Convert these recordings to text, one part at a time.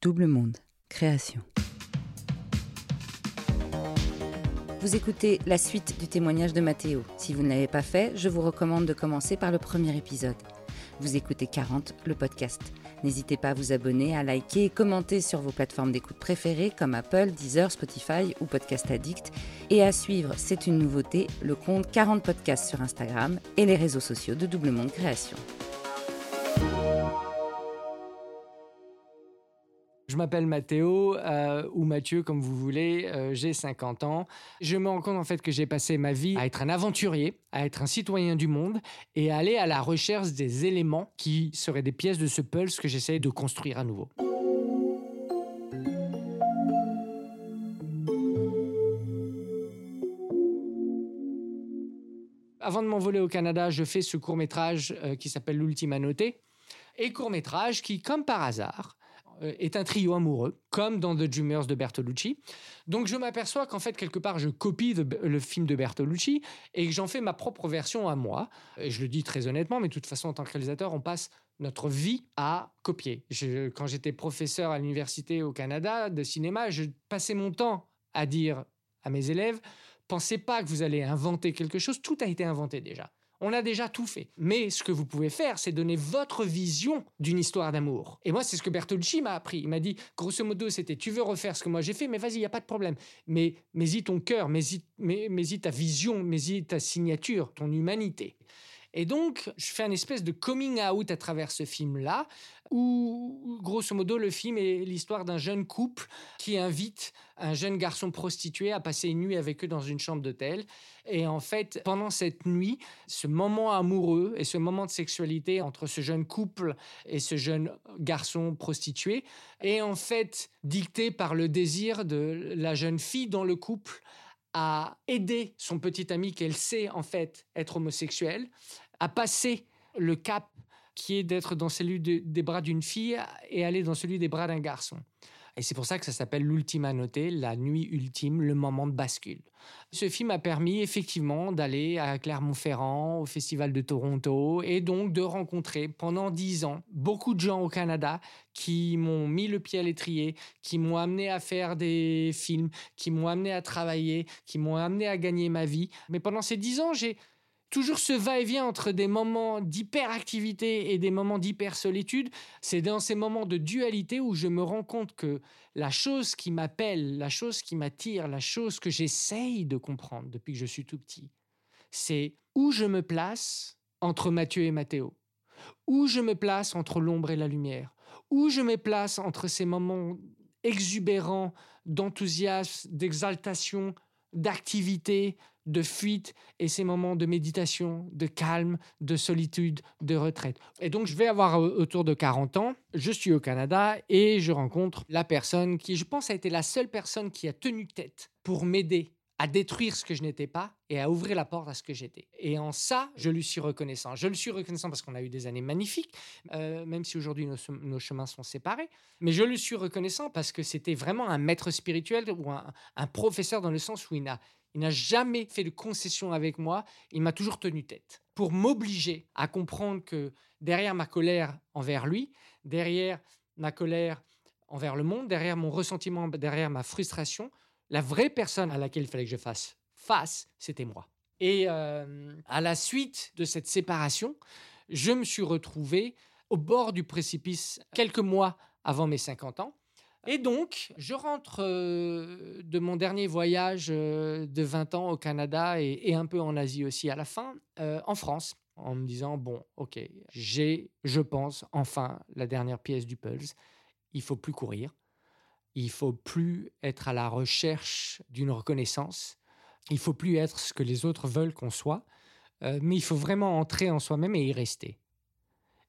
Double Monde, création. Vous écoutez la suite du témoignage de Mathéo. Si vous ne l'avez pas fait, je vous recommande de commencer par le premier épisode. Vous écoutez 40, le podcast. N'hésitez pas à vous abonner, à liker et commenter sur vos plateformes d'écoute préférées comme Apple, Deezer, Spotify ou Podcast Addict. Et à suivre, c'est une nouveauté, le compte 40 podcasts sur Instagram et les réseaux sociaux de Double Monde Création. Je m'appelle Mathéo euh, ou Mathieu comme vous voulez, euh, j'ai 50 ans. Je me rends compte en fait que j'ai passé ma vie à être un aventurier, à être un citoyen du monde et à aller à la recherche des éléments qui seraient des pièces de ce pulse que j'essaie de construire à nouveau. Avant de m'envoler au Canada, je fais ce court métrage euh, qui s'appelle L'Ultima Noté et court métrage qui, comme par hasard, est un trio amoureux, comme dans The Dreamers de Bertolucci. Donc je m'aperçois qu'en fait, quelque part, je copie le film de Bertolucci et que j'en fais ma propre version à moi. Et je le dis très honnêtement, mais de toute façon, en tant que réalisateur, on passe notre vie à copier. quand j'étais professeur à l'université au Canada de cinéma, je passais mon temps à dire à mes élèves, pensez pas que vous allez inventer quelque chose, tout a été inventé déjà. On a déjà tout fait. Mais ce que vous pouvez faire, c'est donner votre vision d'une histoire d'amour. Et moi, c'est ce que Bertolucci m'a appris. Il m'a dit, grosso modo, c'était tu veux refaire ce que moi j'ai fait, mais vas-y, il n'y a pas de problème. Mais mets-y ton cœur, mets-y ta vision, mets-y ta signature, ton humanité. Et donc, je fais un espèce de coming out à travers ce film-là, où, grosso modo, le film est l'histoire d'un jeune couple qui invite un jeune garçon prostitué à passer une nuit avec eux dans une chambre d'hôtel. Et en fait, pendant cette nuit, ce moment amoureux et ce moment de sexualité entre ce jeune couple et ce jeune garçon prostitué est en fait dicté par le désir de la jeune fille dans le couple à aider son petit ami qu'elle sait en fait être homosexuel, à passer le cap qui est d'être dans celui des bras d'une fille et aller dans celui des bras d'un garçon. Et c'est pour ça que ça s'appelle l'ultima noté, la nuit ultime, le moment de bascule. Ce film a permis effectivement d'aller à Clermont-Ferrand, au Festival de Toronto, et donc de rencontrer pendant dix ans beaucoup de gens au Canada qui m'ont mis le pied à l'étrier, qui m'ont amené à faire des films, qui m'ont amené à travailler, qui m'ont amené à gagner ma vie. Mais pendant ces dix ans, j'ai toujours ce va-et-vient entre des moments d'hyperactivité et des moments d'hyper-solitude. C'est dans ces moments de dualité où je me rends compte que la chose qui m'appelle, la chose qui m'attire, la chose que j'essaye de comprendre depuis que je suis tout petit, c'est où je me place entre Mathieu et Mathéo, où je me place entre l'ombre et la lumière, où je me place entre ces moments exubérants d'enthousiasme, d'exaltation, d'activité, de fuite et ces moments de méditation, de calme, de solitude, de retraite. Et donc je vais avoir autour de 40 ans, je suis au Canada et je rencontre la personne qui, je pense, a été la seule personne qui a tenu tête pour m'aider à détruire ce que je n'étais pas et à ouvrir la porte à ce que j'étais. Et en ça, je lui suis reconnaissant. Je lui suis reconnaissant parce qu'on a eu des années magnifiques, euh, même si aujourd'hui nos, chemins sont séparés. Mais je lui suis reconnaissant parce que c'était vraiment un maître spirituel ou un, un professeur dans le sens où il n'a il n'a jamais fait de concession avec moi. Il m'a toujours tenu tête pour m'obliger à comprendre que derrière ma colère envers lui, derrière ma colère envers le monde, derrière mon ressentiment, derrière ma frustration, la vraie personne à laquelle il fallait que je fasse face, c'était moi. Et euh, à la suite de cette séparation, je me suis retrouvé au bord du précipice quelques mois avant mes 50 ans. Et donc, je rentre euh, de mon dernier voyage euh, de 20 ans au Canada et, un peu en Asie aussi à la fin, en France, en me disant, bon, ok, j'ai, je pense, enfin la dernière pièce du Pulse. Il faut plus courir. Il faut plus être à la recherche d'une reconnaissance. Il faut plus être ce que les autres veulent qu'on soit. Euh, mais il faut vraiment entrer en soi-même et y rester.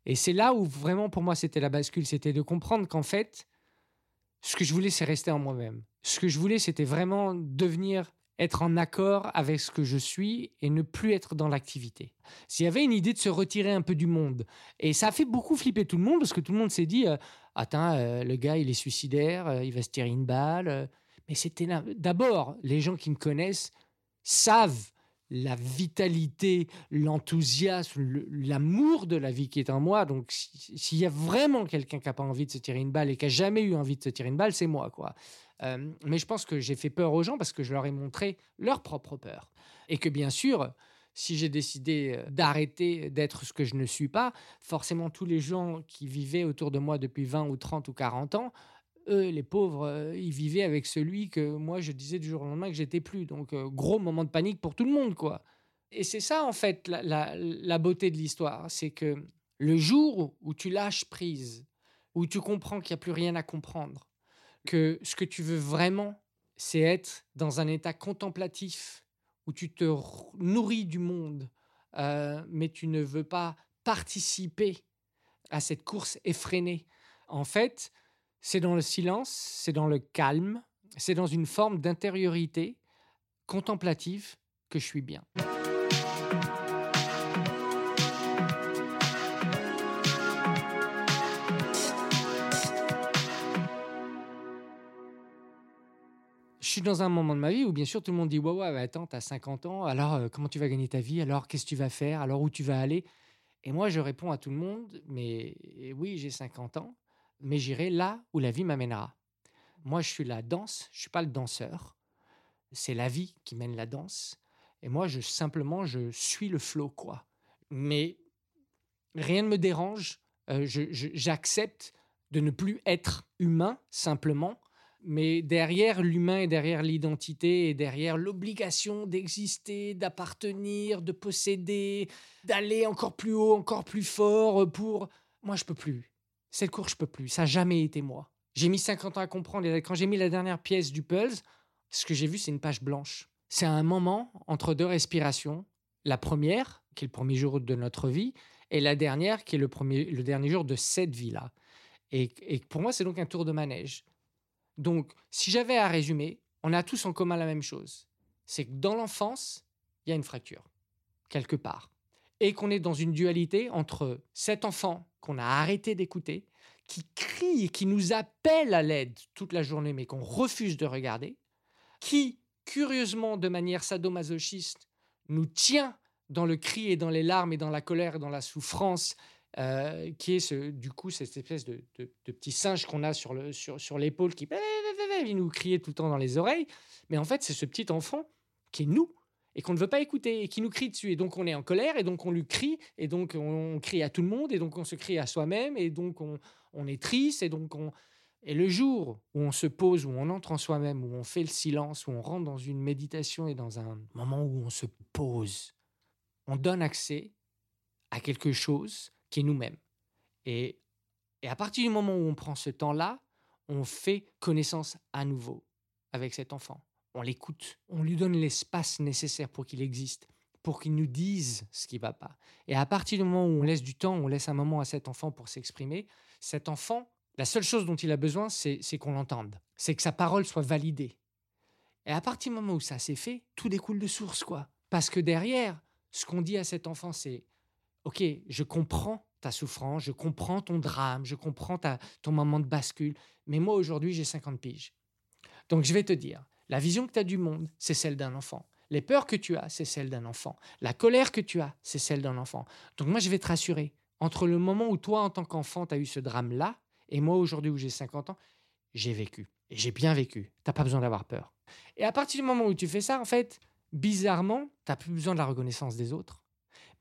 Et c'est là où vraiment pour moi c'était la bascule, c'était de comprendre qu'en fait, ce que je voulais c'est rester en moi-même. Ce que je voulais c'était vraiment devenir être en accord avec ce que je suis et ne plus être dans l'activité. S'il y avait une idée de se retirer un peu du monde, et ça a fait beaucoup flipper tout le monde parce que tout le monde s'est dit euh, Attends, euh, le gars il est suicidaire, euh, il va se tirer une balle. Mais c'était d'abord, les gens qui me connaissent savent la vitalité, l'enthousiasme, l'amour de la vie qui est en moi. Donc, s'il y a vraiment quelqu'un qui n'a pas envie de se tirer une balle et qui a jamais eu envie de se tirer une balle, c'est moi, quoi. Euh, mais je pense que j'ai fait peur aux gens parce que je leur ai montré leur propre peur. Et que bien sûr, si j'ai décidé euh, d'arrêter d'être ce que je ne suis pas, forcément tous les gens qui vivaient autour de moi depuis 20 ou 30 ou 40 ans, eux, les pauvres, euh, ils vivaient avec celui que moi je disais du jour au lendemain que j'étais plus. Donc gros moment de panique pour tout le monde, quoi. Et c'est ça en fait la, la beauté de l'histoire, c'est que le jour où tu lâches prise, où tu comprends qu'il n'y a plus rien à comprendre, que ce que tu veux vraiment, c'est être dans un état contemplatif où tu te nourris du monde, euh, mais tu ne veux pas participer à cette course effrénée. En fait, c'est dans le silence, c'est dans le calme, c'est dans une forme d'intériorité contemplative que je suis bien. je suis dans un moment de ma vie où bien sûr tout le monde dit ouais ouais attends t'as 50 ans alors euh, comment tu vas gagner ta vie alors qu'est-ce que tu vas faire alors où tu vas aller? Et moi je réponds à tout le monde mais oui j'ai 50 ans mais j'irai là où la vie m'amènera. Moi je suis la danse je suis pas le danseur. C'est la vie qui mène la danse. Et moi je simplement je suis le flot quoi. Mais rien ne me dérange. Euh, j'accepte de ne plus être humain simplement. Mais derrière l'humain et derrière l'identité et derrière l'obligation d'exister, d'appartenir, de posséder, d'aller encore plus haut, encore plus fort pour... Moi, je peux plus. Cette course, je peux plus. Ça n'a jamais été moi. J'ai mis 50 ans à comprendre. Et quand j'ai mis la dernière pièce du puzzle, ce que j'ai vu, c'est une page blanche. C'est un moment entre deux respirations. La première, qui est le premier jour de notre vie, et la dernière, qui est le, dernier jour de cette vie-là. Et, et pour moi, c'est donc un tour de manège. Donc, si j'avais à résumer, on a tous en commun la même chose. C'est que dans l'enfance, il y a une fracture, quelque part. Et qu'on est dans une dualité entre cet enfant qu'on a arrêté d'écouter, qui crie et qui nous appelle à l'aide toute la journée, mais qu'on refuse de regarder, qui, curieusement, de manière sadomasochiste, nous tient dans le cri et dans les larmes et dans la colère et dans la souffrance euh, qui est du coup cette espèce de, petit singe qu'on a sur, le, sur, sur l'épaule qui il nous criait tout le temps dans les oreilles. Mais en fait, c'est ce petit enfant qui est nous et qu'on ne veut pas écouter et qui nous crie dessus. Et donc on est en colère et donc on lui crie et donc on, crie à tout le monde et donc on se crie à soi-même et donc on, est triste et donc on... Et le jour où on se pose, où on entre en soi-même, où on fait le silence, où on rentre dans une méditation et dans un moment où on se pose, on donne accès à quelque chose qui est nous-mêmes. Et, et à partir du moment où on prend ce temps-là, on fait connaissance à nouveau avec cet enfant. On l'écoute, on lui donne l'espace nécessaire pour qu'il existe, pour qu'il nous dise ce qui va pas. Et à partir du moment où on laisse du temps, on laisse un moment à cet enfant pour s'exprimer, cet enfant, la seule chose dont il a besoin, c'est qu'on l'entende, c'est que sa parole soit validée. Et à partir du moment où ça s'est fait, tout découle de source, quoi. Parce que derrière, ce qu'on dit à cet enfant, c'est ok, je comprends ta souffrance, je comprends ton drame, je comprends ta, ton moment de bascule, mais moi aujourd'hui j'ai 50 piges. Donc je vais te dire, la vision que tu as du monde, c'est celle d'un enfant. Les peurs que tu as, c'est celle d'un enfant. La colère que tu as, c'est celle d'un enfant. Donc moi je vais te rassurer, entre le moment où toi en tant qu'enfant tu as eu ce drame-là, et moi aujourd'hui où j'ai 50 ans, j'ai vécu. Et j'ai bien vécu. T'as pas besoin d'avoir peur. Et à partir du moment où tu fais ça, en fait, bizarrement, tu n'as plus besoin de la reconnaissance des autres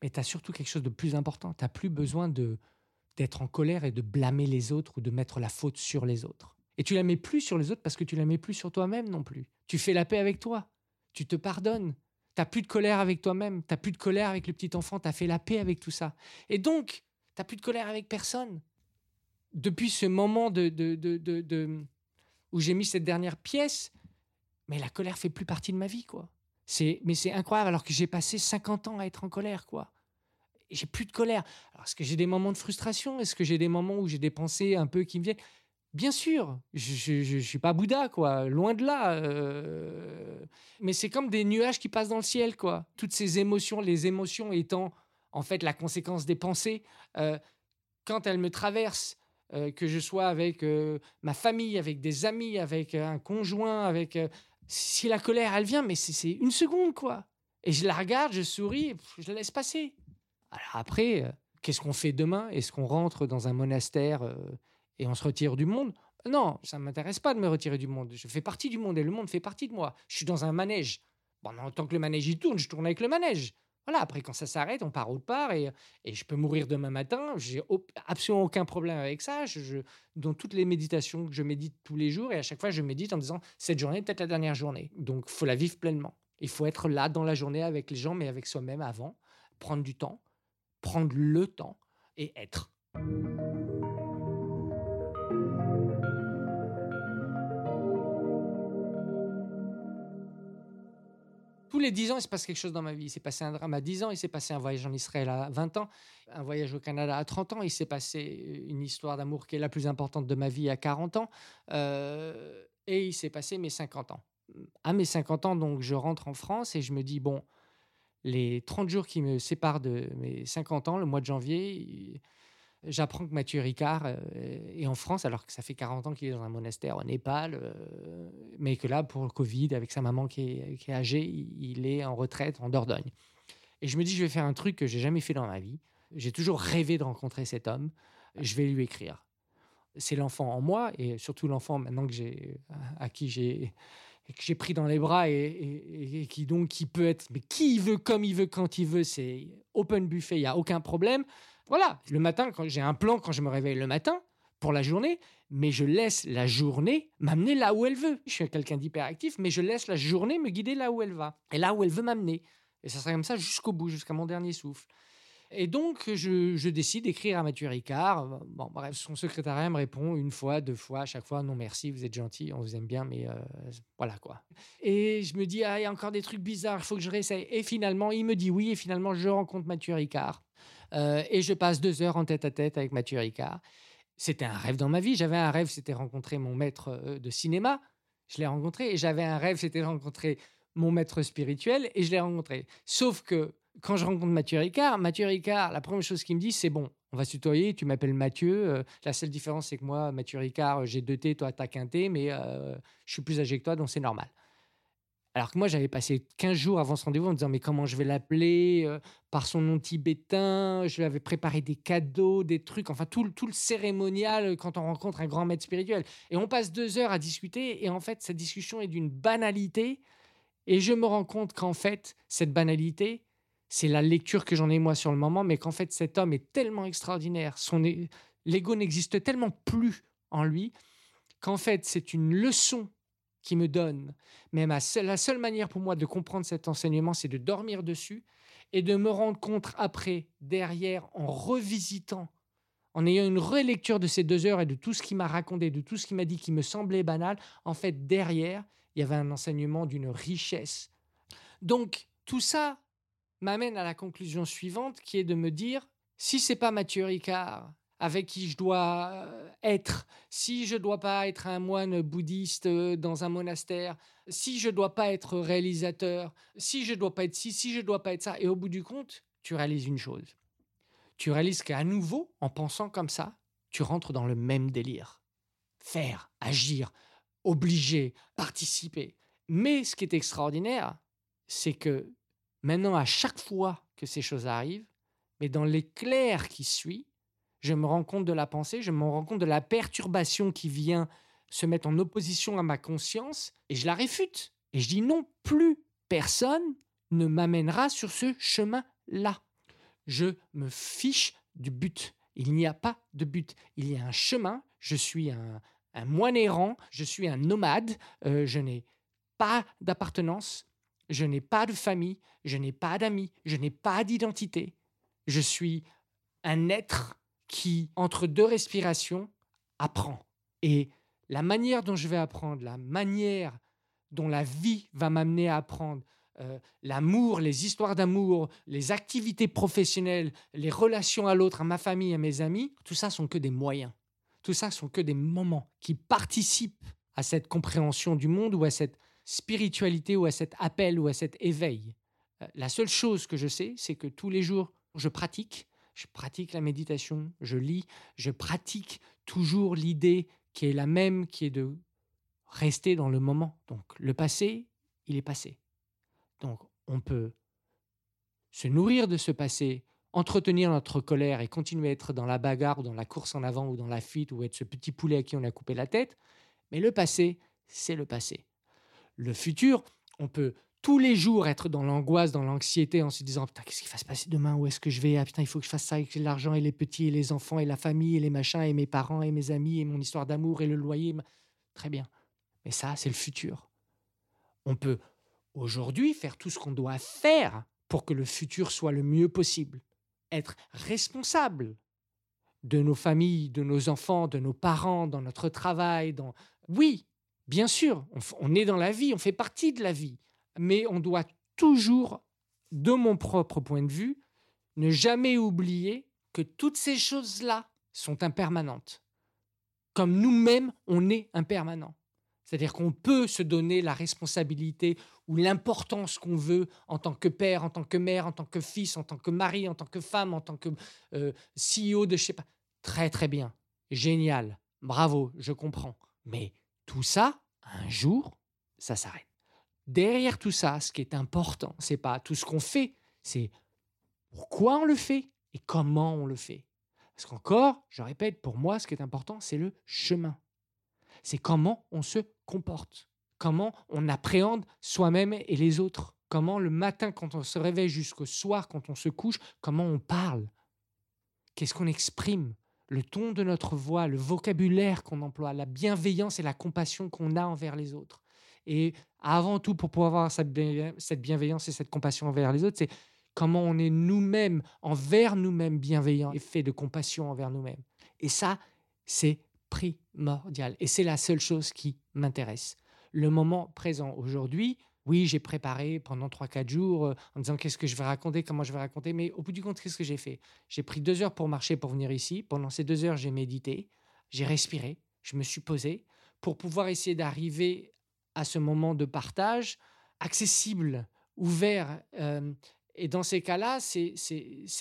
mais tu as surtout quelque chose de plus important. Tu n'as plus besoin d'être en colère et de blâmer les autres ou de mettre la faute sur les autres. Et tu la mets plus sur les autres parce que tu la mets plus sur toi-même non plus. Tu fais la paix avec toi. Tu te pardonnes. Tu n'as plus de colère avec toi-même. Tu n'as plus de colère avec le petit enfant. Tu as fait la paix avec tout ça. Et donc, tu n'as plus de colère avec personne. Depuis ce moment de, de, de, où j'ai mis cette dernière pièce, mais la colère fait plus partie de ma vie, quoi mais c'est incroyable alors que j'ai passé 50 ans à être en colère, quoi. J'ai plus de colère. Alors, est-ce que j'ai des moments de frustration? Est-ce que j'ai des moments où j'ai des pensées un peu qui me viennent? Bien sûr, je ne suis pas Bouddha, quoi, loin de là. Euh. Mais c'est comme des nuages qui passent dans le ciel, quoi. Toutes ces émotions, les émotions étant en fait la conséquence des pensées, euh, quand elles me traversent, euh, que je sois avec ma famille, avec des amis, avec un conjoint, avec si la colère, elle vient, mais c'est une seconde, quoi. Et je la regarde, je souris, je la laisse passer. Alors après, qu'est-ce qu'on fait demain? Est-ce qu'on rentre dans un monastère et on se retire du monde Non, ça ne m'intéresse pas de me retirer du monde. Je fais partie du monde et le monde fait partie de moi. Je suis dans un manège. Bon, tant que le manège il tourne, je tourne avec le manège. Voilà, après, quand ça s'arrête, on part autre part et, et je peux mourir demain matin. J'ai absolument aucun problème avec ça. Je, dans toutes les méditations que je médite tous les jours, et à chaque fois, je médite en disant cette journée est peut-être la dernière journée. Donc, faut la vivre pleinement. Il faut être là dans la journée avec les gens, mais avec soi-même avant. Prendre du temps, prendre le temps et être. Tous les 10 ans, il se passe quelque chose dans ma vie. Il s'est passé un drame à 10 ans, il s'est passé un voyage en Israël à 20 ans, un voyage au Canada à 30 ans, il s'est passé une histoire d'amour qui est la plus importante de ma vie à 40 ans, euh, et il s'est passé mes 50 ans. À mes 50 ans, donc, je rentre en France et je me dis, bon, les 30 jours qui me séparent de mes 50 ans, le mois de janvier, J'apprends que Mathieu Ricard euh, est en France, alors que ça fait 40 ans qu'il est dans un monastère au Népal, euh, mais que là, pour le Covid, avec sa maman qui est, âgée, il est en retraite en Dordogne. Et je me dis, je vais faire un truc que j'ai jamais fait dans ma vie. J'ai toujours rêvé de rencontrer cet homme. Je vais lui écrire. C'est l'enfant en moi, et surtout l'enfant maintenant que j'ai, à qui j'ai que j'ai pris dans les bras et, qui donc qui peut être mais qui veut comme il veut quand il veut c'est open buffet il y a aucun problème voilà, le matin, quand j'ai un plan quand je me réveille le matin pour la journée, mais je laisse la journée m'amener là où elle veut. Je suis quelqu'un d'hyperactif, mais je laisse la journée me guider là où elle va et là où elle veut m'amener. Et ça sera comme ça jusqu'au bout, jusqu'à mon dernier souffle. Et donc, je, décide d'écrire à Mathieu Ricard. Bon, bref, son secrétariat me répond une fois, deux fois, à chaque fois, non merci, vous êtes gentil, on vous aime bien, mais euh, voilà quoi. Et je me dis, ah, il y a encore des trucs bizarres, il faut que je réessaye. Et finalement, il me dit oui, et finalement, je rencontre Mathieu Ricard. Euh, et je passe deux heures en tête à tête avec Mathieu Ricard. C'était un rêve dans ma vie. J'avais un rêve, c'était rencontrer mon maître euh, de cinéma. Je l'ai rencontré. Et j'avais un rêve, c'était rencontrer mon maître spirituel. Et je l'ai rencontré. Sauf que quand je rencontre Mathieu Ricard, Mathieu Ricard, la première chose qu'il me dit, c'est bon, on va se tutoyer, tu m'appelles Mathieu. Euh, la seule différence, c'est que moi, Mathieu Ricard, j'ai deux T, toi, t'as qu'un T, mais je suis plus âgé que toi, donc c'est normal. Alors que moi, j'avais passé 15 jours avant ce rendez-vous en me disant Mais comment je vais l'appeler euh, Par son nom tibétain, je lui avais préparé des cadeaux, des trucs, enfin tout, tout le cérémonial euh, quand on rencontre un grand maître spirituel. Et on passe deux heures à discuter, et en fait, cette discussion est d'une banalité. Et je me rends compte qu'en fait, cette banalité, c'est la lecture que j'en ai moi sur le moment, mais qu'en fait, cet homme est tellement extraordinaire, son l'ego n'existe tellement plus en lui, qu'en fait, c'est une leçon qui me donne. Mais la seule manière pour moi de comprendre cet enseignement, c'est de dormir dessus et de me rendre compte après, derrière, en revisitant, en ayant une relecture de ces deux heures et de tout ce qu'il m'a raconté, de tout ce qu'il m'a dit qui me semblait banal, en fait, derrière, il y avait un enseignement d'une richesse. Donc, tout ça m'amène à la conclusion suivante, qui est de me dire, si c'est pas Mathieu Ricard avec qui je dois euh, être, si je ne dois pas être un moine bouddhiste euh, dans un monastère, si je ne dois pas être réalisateur, si je ne dois pas être ci, si je ne dois pas être ça. Et au bout du compte, tu réalises une chose. Tu réalises qu'à nouveau, en pensant comme ça, tu rentres dans le même délire. Faire, agir, obliger, participer. Mais ce qui est extraordinaire, c'est que maintenant, à chaque fois que ces choses arrivent, mais dans l'éclair qui suit, je me rends compte de la pensée, je me rends compte de la perturbation qui vient se mettre en opposition à ma conscience, et je la réfute. Et je dis non, plus personne ne m'amènera sur ce chemin-là. Je me fiche du but. Il n'y a pas de but. Il y a un chemin. Je suis un, moine errant. Je suis un nomade. Euh, je n'ai pas d'appartenance. Je n'ai pas de famille. Je n'ai pas d'amis. Je n'ai pas d'identité. Je suis un être qui, entre deux respirations, apprend. Et la manière dont je vais apprendre, la manière dont la vie va m'amener à apprendre, euh, l'amour, les histoires d'amour, les activités professionnelles, les relations à l'autre, à ma famille, à mes amis, tout ça sont que des moyens. Tout ça sont que des moments qui participent à cette compréhension du monde ou à cette spiritualité ou à cet appel ou à cet éveil. Euh, la seule chose que je sais, c'est que tous les jours, je pratique je pratique la méditation, je lis, je pratique toujours l'idée qui est la même, qui est de rester dans le moment. Donc le passé, il est passé. Donc on peut se nourrir de ce passé, entretenir notre colère et continuer à être dans la bagarre ou dans la course en avant ou dans la fuite ou être ce petit poulet à qui on a coupé la tête. Mais le passé, c'est le passé. Le futur, on peut tous les jours être dans l'angoisse, dans l'anxiété, en se disant putain qu'est-ce qui va se passer demain? Où est-ce que je vais? Ah putain il faut que je fasse ça avec l'argent et les petits et les enfants et la famille et les machins et mes parents et mes amis et mon histoire d'amour et le loyer. Très bien. Mais ça c'est le futur. On peut aujourd'hui faire tout ce qu'on doit faire pour que le futur soit le mieux possible. Être responsable de nos familles, de nos enfants, de nos parents, dans notre travail. Dans... Oui, bien sûr, on est dans la vie, on fait partie de la vie mais on doit toujours, de mon propre point de vue, ne jamais oublier que toutes ces choses-là sont impermanentes. Comme nous-mêmes, on est impermanent. C'est-à-dire qu'on peut se donner la responsabilité ou l'importance qu'on veut en tant que père, en tant que mère, en tant que fils, en tant que mari, en tant que femme, en tant que euh, CEO de je sais pas. Très très bien, génial, bravo, je comprends. Mais tout ça, un jour, ça s'arrête derrière tout ça, ce qui est important, c'est pas tout ce qu'on fait, c'est pourquoi on le fait et comment on le fait. Parce qu'encore, je répète, pour moi, ce qui est important, c'est le chemin. C'est comment on se comporte, comment on appréhende soi-même et les autres, comment le matin, quand on se réveille jusqu'au soir, quand on se couche, comment on parle, qu'est-ce qu'on exprime, le ton de notre voix, le vocabulaire qu'on emploie, la bienveillance et la compassion qu'on a envers les autres. Et avant tout, pour pouvoir avoir cette bienveillance et cette compassion envers les autres, c'est comment on est nous-mêmes, envers nous-mêmes bienveillants et fait de compassion envers nous-mêmes. Et ça, c'est primordial. Et c'est la seule chose qui m'intéresse. Le moment présent aujourd'hui, oui, j'ai préparé pendant 3-4 jours euh, en disant qu'est-ce que je vais raconter, comment je vais raconter, mais au bout du compte, qu'est-ce que j'ai fait? J'ai pris deux heures pour marcher, pour venir ici. Pendant ces deux heures, j'ai médité, j'ai respiré, je me suis posé pour pouvoir essayer d'arriver à ce moment de partage, accessible, ouvert. Euh, et dans ces cas-là, c'est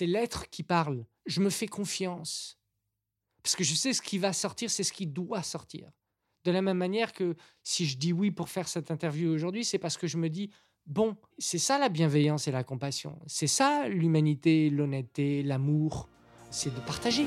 l'être qui parle. Je me fais confiance. Parce que je sais ce qui va sortir, c'est ce qui doit sortir. De la même manière que si je dis oui pour faire cette interview aujourd'hui, c'est parce que je me dis, bon, c'est ça la bienveillance et la compassion. C'est ça l'humanité, l'honnêteté, l'amour. C'est de partager.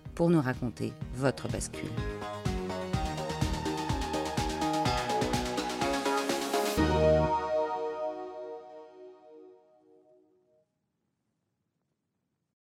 pour nous raconter votre bascule.